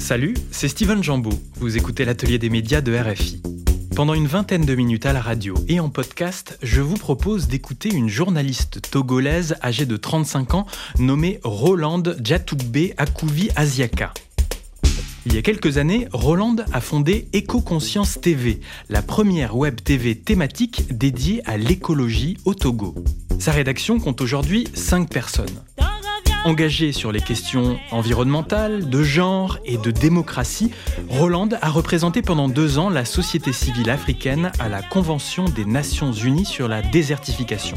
Salut, c'est Steven Jambeau. Vous écoutez l'atelier des médias de RFI. Pendant une vingtaine de minutes à la radio et en podcast, je vous propose d'écouter une journaliste togolaise âgée de 35 ans nommée Rolande Djatoukbe Akouvi Asiaka. Il y a quelques années, Roland a fondé Éco-Conscience TV, la première web TV thématique dédiée à l'écologie au Togo. Sa rédaction compte aujourd'hui 5 personnes. Engagé sur les questions environnementales, de genre et de démocratie, Roland a représenté pendant deux ans la société civile africaine à la Convention des Nations Unies sur la désertification.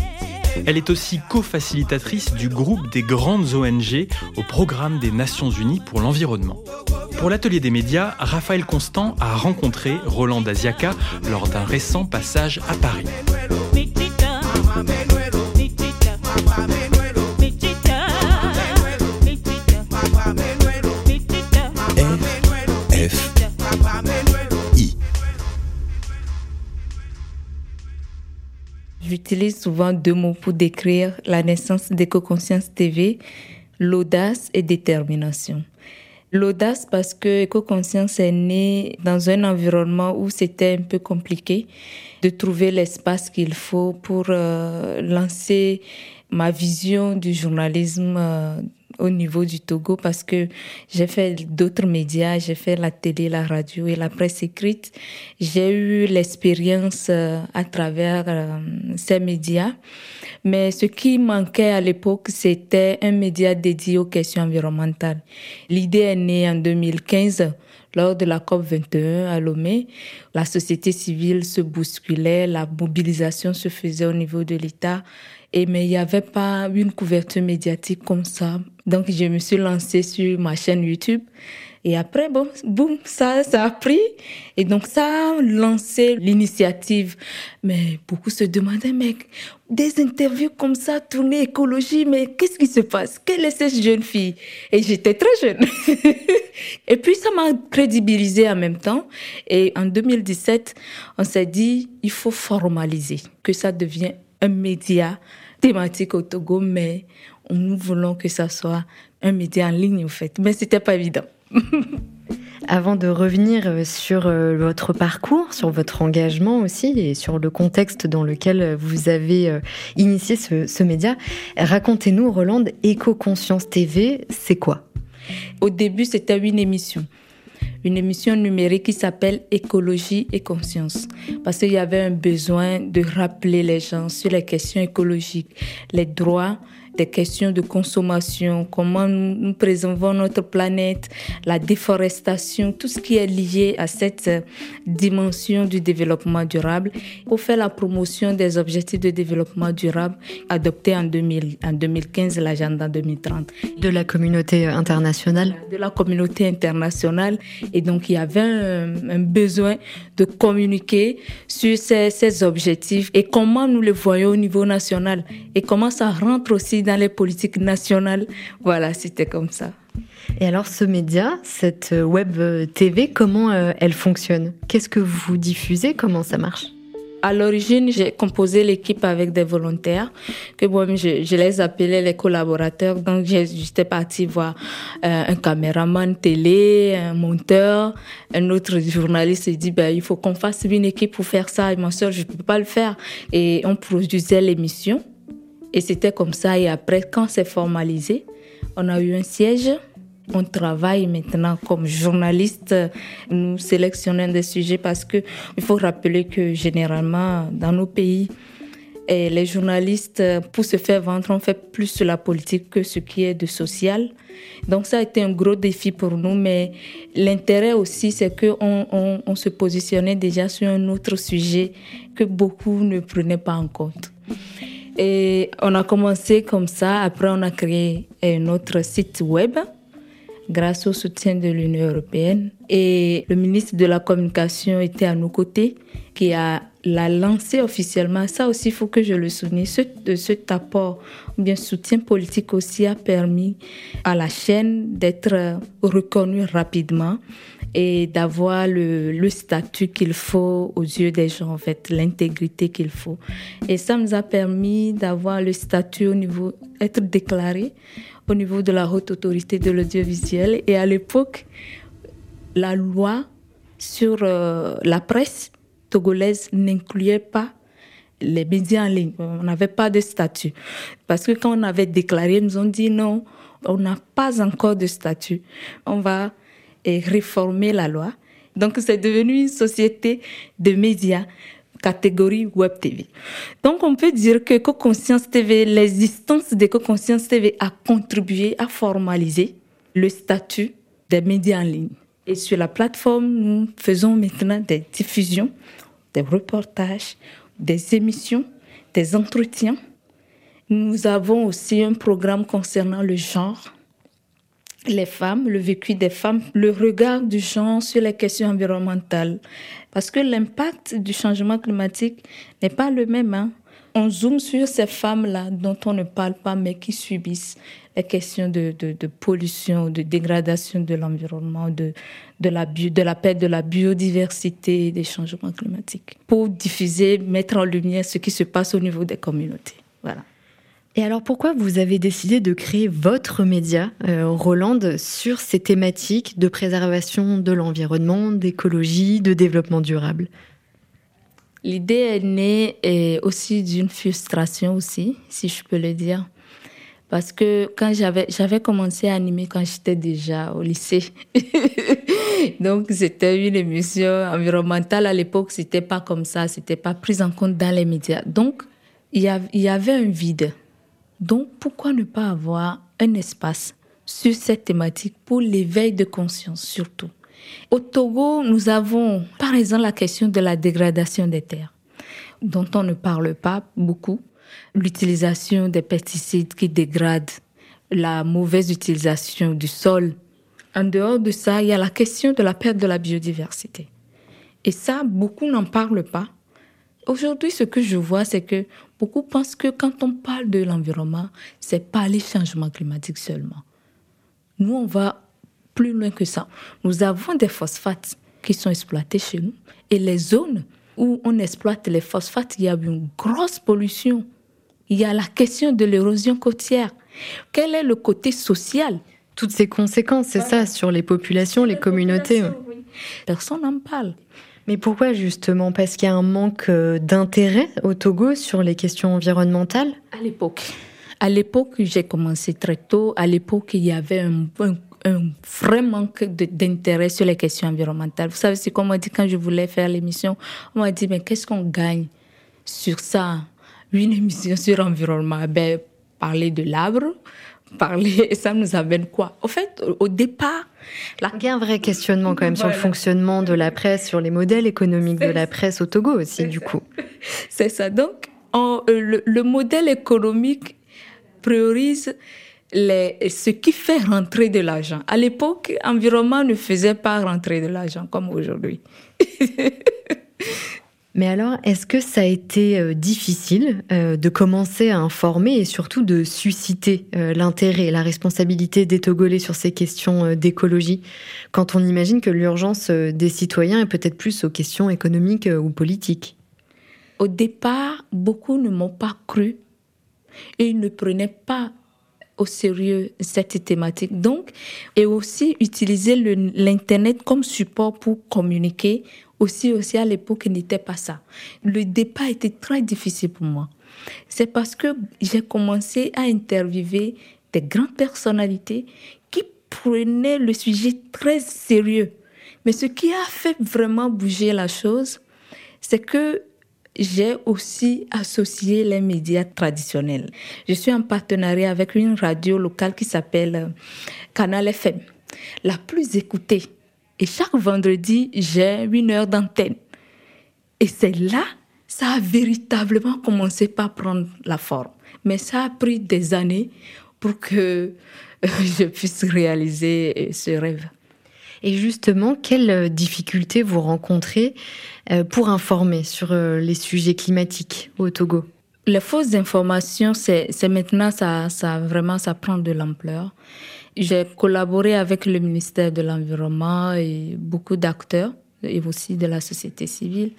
Elle est aussi co-facilitatrice du groupe des grandes ONG au programme des Nations Unies pour l'environnement. Pour l'atelier des médias, Raphaël Constant a rencontré Roland Daziaka lors d'un récent passage à Paris. J'utilise souvent deux mots pour décrire la naissance d'Éco-Conscience TV, l'audace et détermination. L'audace parce que Éco-Conscience est née dans un environnement où c'était un peu compliqué de trouver l'espace qu'il faut pour euh, lancer ma vision du journalisme euh, au niveau du Togo parce que j'ai fait d'autres médias, j'ai fait la télé, la radio et la presse écrite. J'ai eu l'expérience euh, à travers euh, ces médias. Mais ce qui manquait à l'époque, c'était un média dédié aux questions environnementales. L'idée est née en 2015 lors de la COP 21 à Lomé, la société civile se bousculait, la mobilisation se faisait au niveau de l'État et mais il n'y avait pas une couverture médiatique comme ça. Donc je me suis lancée sur ma chaîne YouTube. Et après, bon, boum, ça, ça a pris. Et donc, ça a lancé l'initiative. Mais beaucoup se demandaient, mais des interviews comme ça, tourner écologie, mais qu'est-ce qui se passe? Quelle est cette jeune fille? Et j'étais très jeune. et puis, ça m'a crédibilisé en même temps. Et en 2017, on s'est dit, il faut formaliser, que ça devienne un média thématique au Togo, mais nous voulons que ça soit un média en ligne, en fait. Mais c'était pas évident. Avant de revenir euh, sur euh, votre parcours, sur votre engagement aussi et sur le contexte dans lequel vous avez euh, initié ce, ce média, racontez-nous, Roland, Éco-Conscience TV, c'est quoi? Au début, c'était une émission une émission numérique qui s'appelle Écologie et conscience. Parce qu'il y avait un besoin de rappeler les gens sur les questions écologiques, les droits des questions de consommation, comment nous, préservons notre planète, la déforestation, tout ce qui est lié à cette dimension du développement durable, pour faire la promotion des objectifs de développement durable adoptés en, 2000, en 2015, l'agenda 2030. De la communauté internationale De la communauté internationale. Et donc, il y avait un, besoin de communiquer sur ces, ces objectifs et comment nous les voyons au niveau national et comment ça rentre aussi dans les politiques nationales. Voilà, c'était comme ça. Et alors ce média, cette web TV, comment euh, elle fonctionne? Qu'est-ce que vous diffusez? Comment ça marche? À l'origine, j'ai composé l'équipe avec des volontaires que moi je, je les appelais les collaborateurs. Donc j'étais partie voir euh, un caméraman télé, un monteur, un autre journaliste. Il dit ben il faut qu'on fasse une équipe pour faire ça. Et ma soeur, je peux pas le faire. Et on produisait l'émission. Et c'était comme ça. Et après, quand c'est formalisé, on a eu un siège. On travaille maintenant comme journaliste. Nous sélectionnons des sujets parce que il faut rappeler que généralement, dans nos pays, et les journalistes, pour se faire vendre, on fait plus sur la politique que ce qui est de social. Donc ça a été un gros défi pour nous, mais l'intérêt aussi, c'est qu'on on, on se positionnait déjà sur un autre sujet que beaucoup ne prenaient pas en compte. Et on a commencé comme ça. Après, on a créé un autre site web grâce au soutien de l'Union européenne. Et le ministre de la Communication était à nos côtés, qui a l'a lancé officiellement. Ça aussi, il faut que je le souligne. Ce, cet apport, bien soutien politique aussi, a permis à la chaîne d'être reconnue rapidement et d'avoir le, statut qu'il faut aux yeux des gens, en fait, l'intégrité qu'il faut. Et ça nous a permis d'avoir le statut au niveau, être déclaré au niveau de la haute autorité de l'audiovisuel. Et à l'époque, la loi sur euh, la presse togolaise n'incluait pas les médias en ligne. On n'avait pas de statut. Parce que quand on avait déclaré, ils nous ont dit non, on n'a pas encore de statut. On va eh, réformer la loi. Donc c'est devenu une société de médias catégorie Web TV. Donc on peut dire que Co-Conscience TV, l'existence de Co-Conscience TV a contribué à formaliser le statut des médias en ligne. Et sur la plateforme, nous faisons maintenant des diffusions, des reportages, des émissions, des entretiens. Nous avons aussi un programme concernant le genre, les femmes, le vécu des femmes, le regard du genre sur les questions environnementales. Parce que l'impact du changement climatique n'est pas le même. Hein. On zoome sur ces femmes-là dont on ne parle pas, mais qui subissent les questions de, pollution, de dégradation de l'environnement, de, de, la de la perte de la biodiversité, des changements climatiques, pour diffuser, mettre en lumière ce qui se passe au niveau des communautés. Voilà. Et alors pourquoi vous avez décidé de créer votre média, euh, Roland, sur ces thématiques de préservation de l'environnement, d'écologie, de développement durable? L'idée est née aussi d'une frustration aussi, si je peux le dire. Parce que quand j'avais commencé à animer quand j'étais déjà au lycée. Donc, c'était une émission environnementale à l'époque, c'était pas comme ça, c'était pas pris en compte dans les médias. Donc, il y avait un vide. Donc, pourquoi ne pas avoir un espace sur cette thématique pour l'éveil de conscience surtout? Au Togo, nous avons par exemple la question de la dégradation des terres, dont on ne parle pas beaucoup l'utilisation des pesticides qui dégradent, la mauvaise utilisation du sol. En dehors de ça, il y a la question de la perte de la biodiversité. Et ça, beaucoup n'en parlent pas. Aujourd'hui, ce que je vois, c'est que beaucoup pensent que quand on parle de l'environnement, c'est pas les changements climatiques seulement. Nous, on va plus loin que ça. Nous avons des phosphates qui sont exploités chez nous et les zones où on exploite les phosphates, il y a une grosse pollution il y a la question de l'érosion côtière. Quel est le côté social? Toutes ces conséquences, c'est ça, sur les populations, les, communautés. Personne n'en parle. Mais pourquoi justement? Parce qu'il y a un manque euh, d'intérêt au Togo sur les questions environnementales? À l'époque. À l'époque, j'ai commencé très tôt. À l'époque, il y avait un, vrai manque d'intérêt sur les questions environnementales. Vous savez, c'est comme on dit quand je voulais faire l'émission, on m'a dit, mais qu'est-ce qu'on gagne sur ça? Une émission sur l'environnement, ben, parler de l'arbre, parler, et ça nous amène quoi? Au fait, au départ... Il y a un vrai questionnement quand même sur le fonctionnement de la presse, sur les modèles économiques de la presse au Togo aussi, du coup. C'est ça. Donc, euh, le, le, modèle économique priorise les, ce qui fait rentrer de l'argent. À l'époque, environnement ne faisait pas rentrer de l'argent comme aujourd'hui. Mais alors, est-ce que ça a été euh, difficile euh, de commencer à informer et surtout de susciter euh, l'intérêt et la responsabilité des Togolais sur ces questions d'écologie quand on imagine que l'urgence des citoyens est peut-être plus aux questions économiques ou politiques? Au départ, beaucoup ne m'ont pas cru et ils ne prenaient pas au sérieux cette thématique. Donc, et aussi utiliser l'Internet comme support pour communiquer aussi, aussi à l'époque, n'était pas ça. Le départ était très difficile pour moi. C'est parce que j'ai commencé à interviewer des grandes personnalités qui prenaient le sujet très sérieux. Mais ce qui a fait vraiment bouger la chose, c'est que j'ai aussi associé les médias traditionnels. Je suis en partenariat avec une radio locale qui s'appelle Canal FM, la plus écoutée et chaque vendredi, j'ai une heure d'antenne. Et c'est là, ça a véritablement commencé par prendre la forme. Mais ça a pris des années pour que euh, je puisse réaliser euh, ce rêve. Et justement, quelles difficultés vous rencontrez euh, pour informer sur les sujets climatiques au Togo? Les fausses informations, c'est maintenant, ça, vraiment, ça prend de l'ampleur. J'ai collaboré avec le ministère de l'Environnement et beaucoup d'acteurs et aussi de la société civile.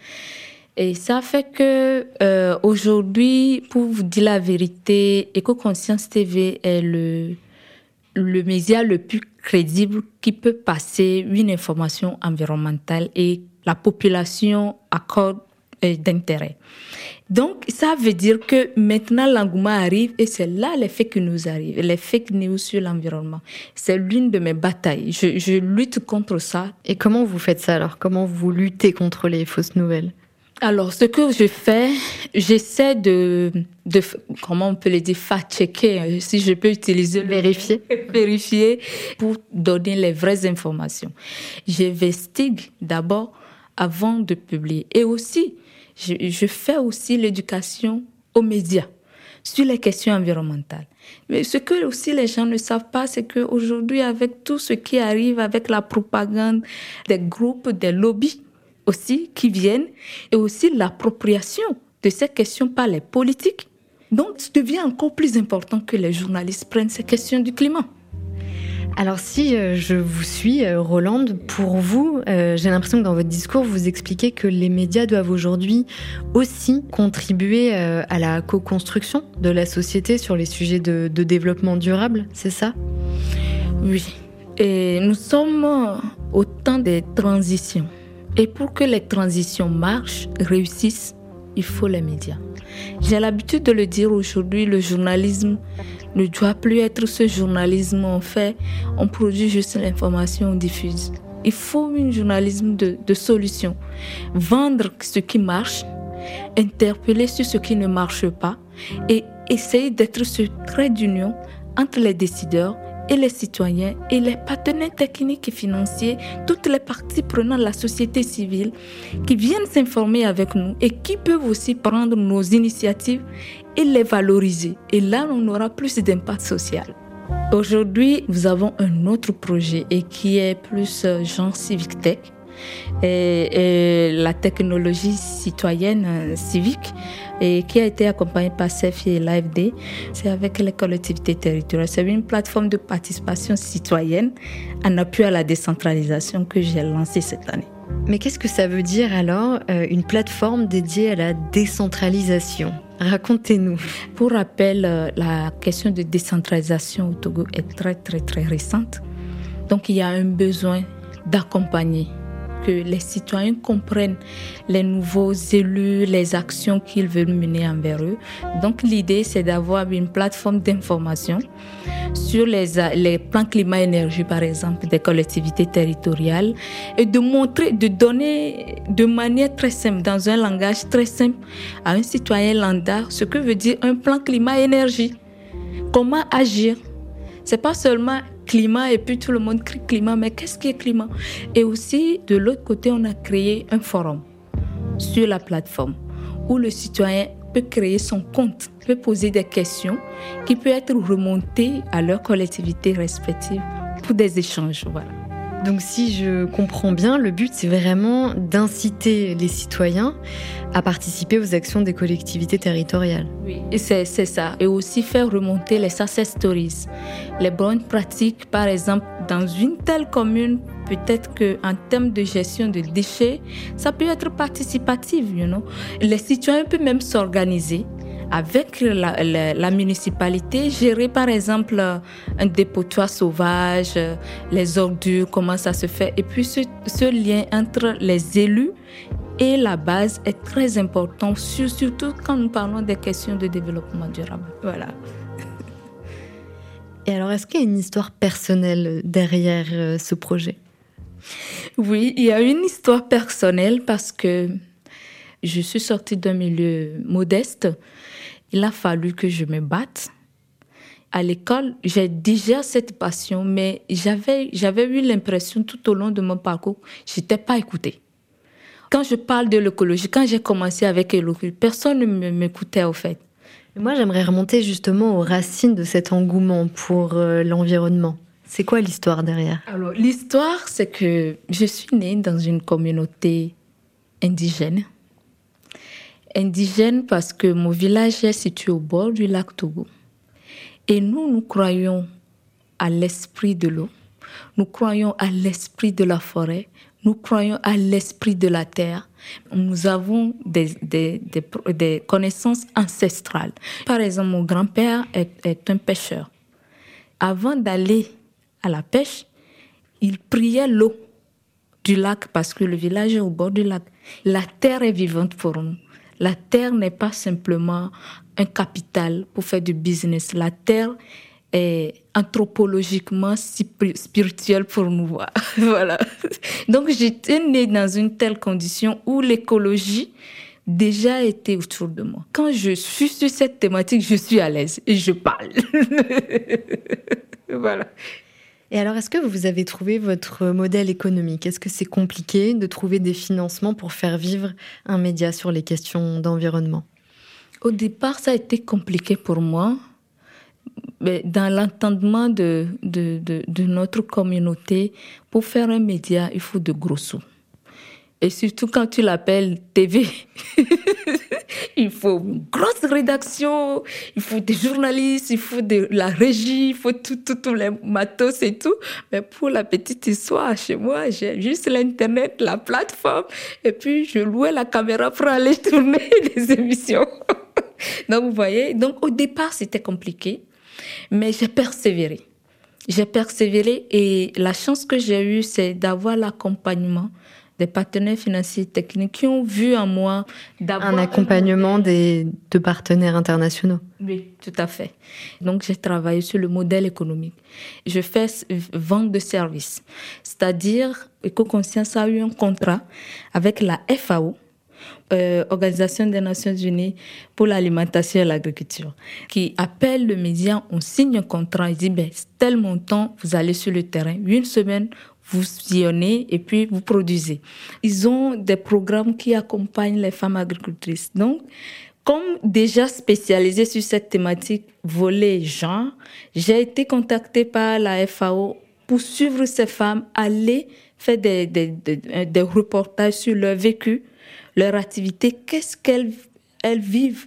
Et ça fait que euh, aujourd'hui, pour vous dire la vérité, Éco-Conscience TV est le le média le plus crédible qui peut passer une information environnementale et la population accorde euh, d'intérêt. Donc, ça veut dire que maintenant l'engouement arrive et c'est là les qui nous arrivent, les fake news sur l'environnement. C'est l'une de mes batailles. Je lutte contre ça. Et comment vous faites ça alors? Comment vous luttez contre les fausses nouvelles? Alors, ce que je fais, j'essaie de, de, comment on peut le dire, fact-checker, euh, si je peux utiliser vérifier, vérifier pour donner les vraies informations. J'investigue d'abord avant de publier. Et aussi, je, je fais aussi l'éducation aux médias sur les questions environnementales. Mais ce que aussi les gens ne savent pas, c'est qu'aujourd'hui, avec tout ce qui arrive, avec la propagande des groupes, des lobbies, aussi qui viennent et aussi l'appropriation de ces questions par les politiques. Donc, ça devient encore plus important que les journalistes prennent ces questions du climat. Alors si euh, je vous suis, euh, Roland, pour vous, euh, j'ai l'impression que dans votre discours, vous expliquez que les médias doivent aujourd'hui aussi contribuer à la co-construction de la société sur les sujets de, de développement durable, c'est ça? Oui. Et nous sommes au temps des transitions. Et pour que les transitions marchent, réussissent, il faut les médias. J'ai l'habitude de le dire aujourd'hui, le journalisme ne doit plus être ce journalisme en fait, on produit juste l'information, on diffuse. Il faut un journalisme de, de solution. Vendre ce qui marche, interpeller sur ce qui ne marche pas et essayer d'être ce trait d'union entre les décideurs et les citoyens et les partenaires techniques et financiers, toutes les parties prenantes de la société civile qui viennent s'informer avec nous et qui peuvent aussi prendre nos initiatives et les valoriser. Et là, on aura plus d'impact social. Aujourd'hui, nous avons un autre projet et qui est plus euh, genre civic tech et, la technologie citoyenne euh, civique et qui a été accompagné par CEFI et l'AFD. C'est avec les collectivités territoriales. C'est une plateforme de participation citoyenne en appui à la décentralisation que j'ai lancée cette année. Mais qu'est-ce que ça veut dire alors, euh, une plateforme dédiée à la décentralisation? Racontez-nous. Pour rappel, euh, la question de décentralisation au Togo est très très très récente. Donc il y a un besoin d'accompagner que les citoyens comprennent les nouveaux élus, les actions qu'ils veulent mener envers eux. Donc l'idée, c'est d'avoir une plateforme d'information sur les, plans climat-énergie, par exemple, des collectivités territoriales, et de montrer, de donner de manière très simple, dans un langage très simple, à un citoyen lambda, ce que veut dire un plan climat-énergie. Comment agir? C'est pas seulement climat et puis tout le monde crie climat, mais qu'est-ce qui est climat? Et aussi, de l'autre côté, on a créé un forum sur la plateforme où le citoyen peut créer son compte, peut poser des questions qui peuvent être remontées à leur collectivité respective pour des échanges. Voilà. Donc si je comprends bien, le but c'est vraiment d'inciter les citoyens à participer aux actions des collectivités territoriales. Oui, c'est ça. Et aussi faire remonter les success stories. Les bonnes pratiques, par exemple, dans une telle commune, peut-être qu'en termes de gestion de déchets, ça peut être participatif. Les citoyens peuvent même s'organiser avec la, municipalité, gérer par exemple un dépotoir sauvage, les ordures, comment ça se fait. Et puis ce, ce lien entre les élus et la base est très important, surtout quand nous parlons des questions de développement durable. Voilà. Et alors, est-ce qu'il y a une histoire personnelle derrière euh, ce projet? Oui, il y a une histoire personnelle parce que je suis sortie d'un milieu modeste il a fallu que je me batte. À l'école, j'ai déjà cette passion, mais j'avais, j'avais eu l'impression tout au long de mon parcours, je n'étais pas écoutée. Quand je parle de l'écologie, quand j'ai commencé avec l'écologie, personne ne m'écoutait au fait. Moi, j'aimerais remonter justement aux racines de cet engouement pour euh, l'environnement. C'est quoi l'histoire derrière? Alors, l'histoire, c'est que je suis née dans une communauté indigène indigène parce que mon village est situé au bord du lac Togo. Et nous, nous croyons à l'esprit de l'eau, nous croyons à l'esprit de la forêt, nous croyons à l'esprit de la terre. Nous avons des, connaissances ancestrales. Par exemple, mon grand-père est, un pêcheur. avant d'aller à la pêche, ils priaient l'eau du lac parce que le village est au bord du lac. La terre est vivante pour nous. La terre n'est pas simplement un capital pour faire du business. La terre est anthropologiquement spirituelle pour nous. voilà. Donc j'étais née dans une telle condition où l'écologie déjà était autour de moi. Quand je suis sur cette thématique, je suis à l'aise et je parle. voilà. Et alors, est-ce que vous avez trouvé votre modèle économique? Est-ce que c'est compliqué de trouver des financements pour faire vivre un média sur les questions d'environnement? Au départ, ça a été compliqué pour moi. Mais dans l'entendement de, de, notre communauté, pour faire un média, il faut de gros sous. Et surtout quand tu l'appelles TV, faut une grosse rédaction, il faut des journalistes, il faut de la régie, il faut tout, tout les matos et tout. Mais pour la petite histoire, chez moi, j'ai juste l'Internet, la plateforme, et puis je louais la caméra pour aller tourner des émissions. donc, vous voyez, donc au départ, c'était compliqué, mais j'ai persévéré. J'ai persévéré et la chance que j'ai eue, c'est d'avoir l'accompagnement des partenaires financiers techniques qui ont vu en moi d'avoir un accompagnement des, de partenaires internationaux. Oui, tout à fait. Donc j'ai travaillé sur le modèle économique. Je fais vente de services, c'est-à-dire EcoConscience a eu un contrat avec la FAO, euh, Organisation des Nations Unies pour l'alimentation et l'agriculture, qui appelle le média, on signe un contrat, il dit ben, tel montant, vous allez sur le terrain, une semaine, vous sillonnez et puis vous produisez. Ils ont des programmes qui accompagnent les femmes agricultrices. Donc, comme déjà spécialisée sur cette thématique volet genre, j'ai été contactée par la FAO pour suivre ces femmes, aller faire des, des, des, reportages sur leur vécu, leur activité, qu'est-ce qu'elles elles vivent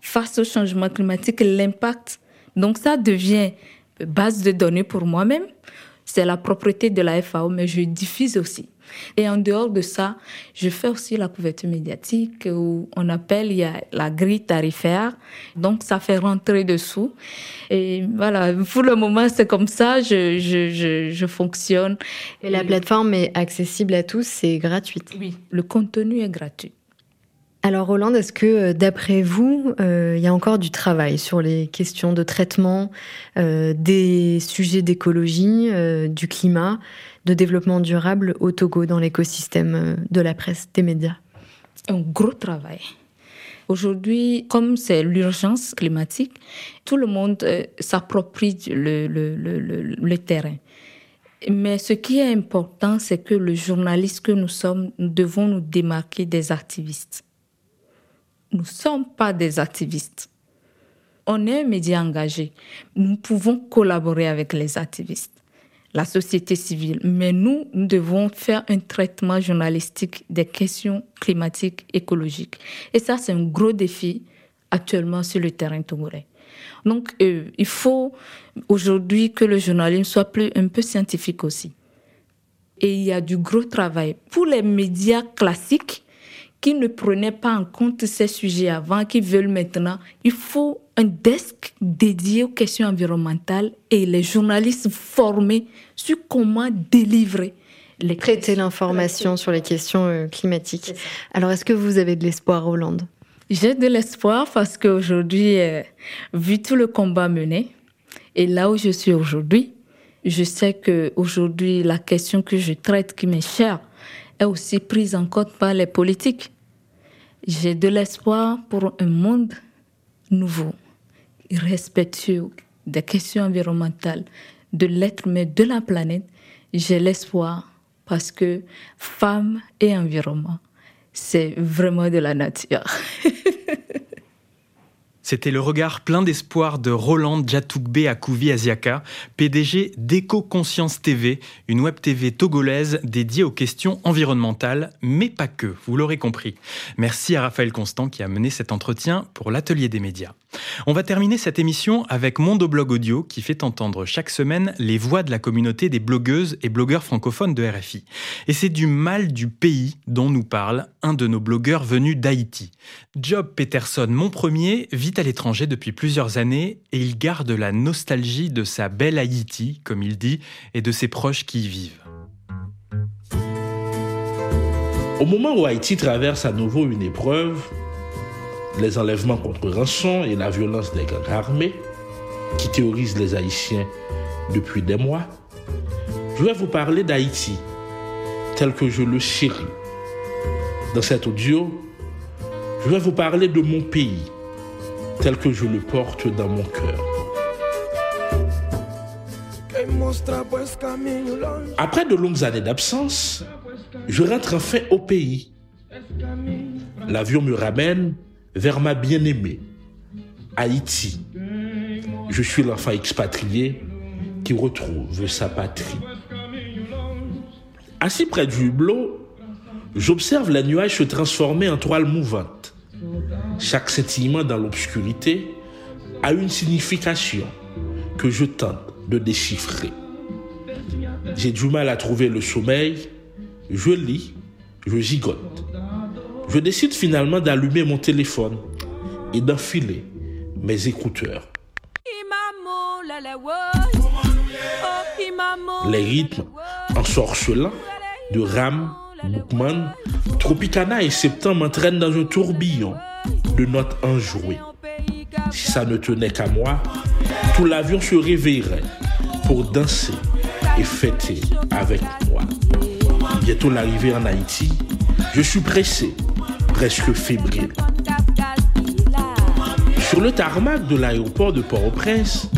face au changement climatique, l'impact. Donc ça devient base de données pour moi-même c'est la propriété de la FAO, mais je diffuse aussi. Et en dehors de ça, je fais aussi la couverture médiatique où on appelle, il y a la grille tarifaire. Donc, ça fait rentrer dessous. Et voilà, pour le moment, c'est comme ça, je, je, je, je fonctionne. Et la plateforme est accessible à tous, c'est gratuite. Oui, le contenu est gratuit. Alors Hollande, est-ce que euh, d'après vous, euh, il y a encore du travail sur les questions de traitement euh, des sujets d'écologie, du climat, de développement durable au Togo dans l'écosystème de la presse, des médias? Un gros travail. Aujourd'hui, comme c'est l'urgence climatique, tout le monde s'approprie le, le terrain. Mais ce qui est important, c'est que le journaliste que nous sommes, nous devons nous démarquer des activistes nous ne sommes pas des activistes. On est un média engagé. Nous pouvons collaborer avec les activistes, la société civile, mais nous, nous devons faire un traitement journalistique des questions climatiques, écologiques. Et ça, c'est un gros défi actuellement sur le terrain togolais. Donc, euh, il faut aujourd'hui que le journalisme soit plus, un peu scientifique aussi. Et il y a du gros travail. Pour les médias classiques, qui ne prenaient pas en compte ces sujets avant, qui veulent maintenant. Il faut un desk dédié aux questions environnementales et les journalistes formés sur comment délivrer les traiter l'information sur les questions euh, climatiques. Alors, est-ce que vous avez de l'espoir, Hollande? J'ai de l'espoir parce qu'aujourd'hui, euh, vu tout le combat mené, et là où je suis aujourd'hui, je sais que aujourd'hui la question que je traite, qui m'est chère, est aussi prise en compte par les politiques. J'ai de l'espoir pour un monde nouveau, respectueux des questions environnementales, de l'être mais de la planète. J'ai l'espoir parce que femme et environnement, c'est vraiment de la nature. C'était le regard plein d'espoir de Roland Djatoukbe Akouvi Aziaka, PDG d'Eco-Conscience TV, une web TV togolaise dédiée aux questions environnementales, mais pas que, vous l'aurez compris. Merci à Raphaël Constant qui a mené cet entretien pour l'atelier des médias. On va terminer cette émission avec Mondoblog Audio qui fait entendre chaque semaine les voix de la communauté des blogueuses et blogueurs francophones de RFI. Et c'est du mal du pays dont nous parle un de nos blogueurs venus d'Haïti. Job Peterson, mon premier, vit vit à l'étranger depuis plusieurs années et il garde la nostalgie de sa belle Haïti, comme il dit, et de ses proches qui y vivent. Au moment où Haïti traverse à nouveau une épreuve, les enlèvements contre rançon et la violence des gangs armés, qui théorisent les Haïtiens depuis des mois, je vais vous parler d'Haïti tel que je le chéris. Dans cet audio, je vais vous parler de mon pays tel que je le porte dans mon cœur. Après de longues années d'absence, je rentre enfin au pays. L'avion me ramène vers ma bien-aimée, Haïti. Je suis l'enfant expatrié qui retrouve sa patrie. Assis près du hublot, j'observe les nuages se transformer en toile mouvante. Chaque scintillement dans l'obscurité a une signification que je tente de déchiffrer. J'ai du mal à trouver le sommeil, je lis, je gigote. Je décide finalement d'allumer mon téléphone et d'enfiler mes écouteurs. Les rythmes ensorcelants de Ram, Boukman, Tropicana et Septembre m'entraînent dans un tourbillon de notes enjouées. Si ça ne tenait qu'à moi, tout l'avion se réveillerait pour danser et fêter avec moi. Bientôt l'arrivée en Haïti, je suis pressé, presque fébrile. Sur le tarmac de l'aéroport de Port-au-Prince,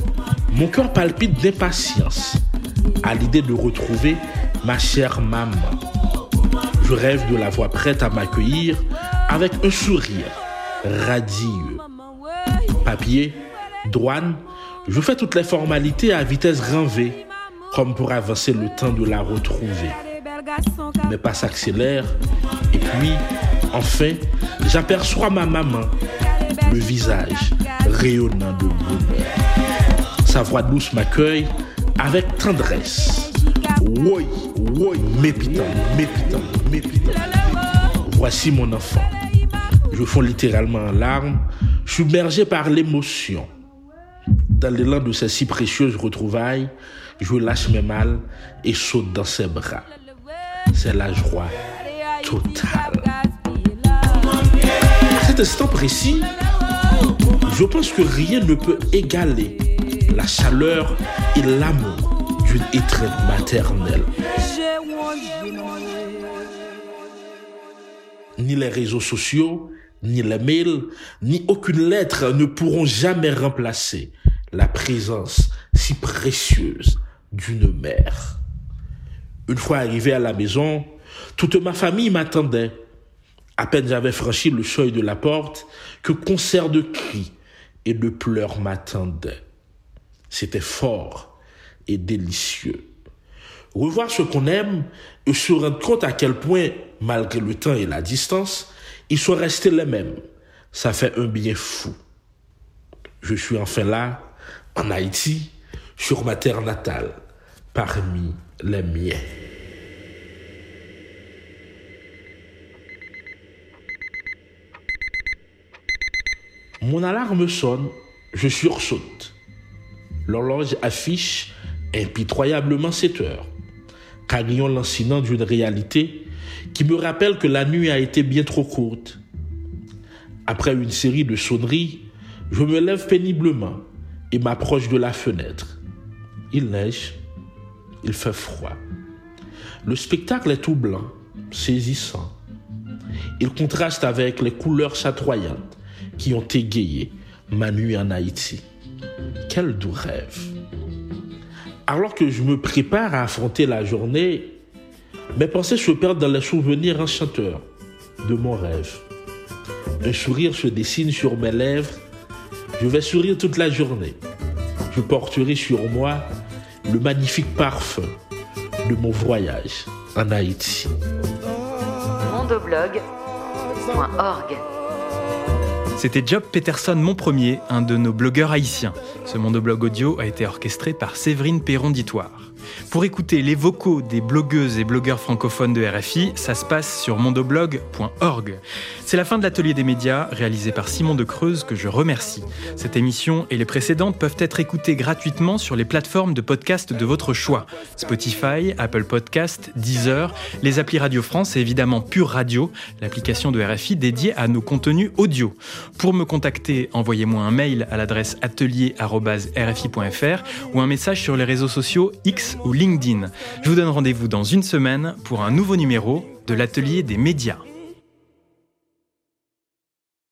mon cœur palpite d'impatience à l'idée de retrouver ma chère maman. Je rêve de la voir prête à m'accueillir avec un sourire radieux. Papier, douane, je fais toutes les formalités à vitesse grand comme pour avancer le temps de la retrouver. Mes pas s'accélèrent et puis, enfin, j'aperçois ma maman, le visage rayonnant de bonheur. Sa voix douce m'accueille avec tendresse. Oui, oui, mépitant, mépitant, mépitant. Voici mon enfant. Je fonds littéralement en larmes, submergé par l'émotion. Dans l'élan de ces si précieuses retrouvailles, je lâche mes malles et saute dans ses bras. C'est la joie totale. Instant précis, je pense que rien ne peut égaler la chaleur et l'amour d'une étreinte maternelle. Ni les réseaux sociaux, ni les mails, ni aucune lettre ne pourront jamais remplacer la présence si précieuse d'une mère. Une fois arrivé à la maison, toute ma famille m'attendait. À peine j'avais franchi le seuil de la porte que concert de cris et de pleurs m'attendaient. C'était fort et délicieux. Revoir ce qu'on aime et se rendre compte à quel point, malgré le temps et la distance, ils sont restés les mêmes. Ça fait un bien fou. Je suis enfin là, en Haïti, sur ma terre natale, parmi les miens. Mon alarme sonne, je sursaute. L'horloge affiche impitoyablement 7 heures, carillon lancinant d'une réalité qui me rappelle que la nuit a été bien trop courte. Après une série de sonneries, je me lève péniblement et m'approche de la fenêtre. Il neige, il fait froid. Le spectacle est tout blanc, saisissant. Il contraste avec les couleurs chatoyantes qui ont égayé ma nuit en Haïti. Quel doux rêve. Alors que je me prépare à affronter la journée, mes pensées se perdent dans les souvenirs enchanteurs de mon rêve. Un sourire se dessine sur mes lèvres. Je vais sourire toute la journée. Je porterai sur moi le magnifique parfum de mon voyage en Haïti. Mondoblog.org c'était Job Peterson, mon premier, un de nos blogueurs haïtiens. Ce monoblog audio a été orchestré par Séverine Perron-Ditoire. Pour écouter les vocaux des blogueuses et blogueurs francophones de RFI, ça se passe sur mondoblog.org. C'est la fin de l'atelier des médias réalisé par Simon de Creuse que je remercie. Cette émission et les précédentes peuvent être écoutées gratuitement sur les plateformes de podcast de votre choix. Spotify, Apple Podcast, Deezer, les applis Radio France et évidemment Pure Radio, l'application de RFI dédiée à nos contenus audio. Pour me contacter, envoyez-moi un mail à l'adresse atelier.rfi.fr ou un message sur les réseaux sociaux Ou LinkedIn. Je vous donne rendez-vous dans une semaine pour un nouveau numéro de l'atelier des médias.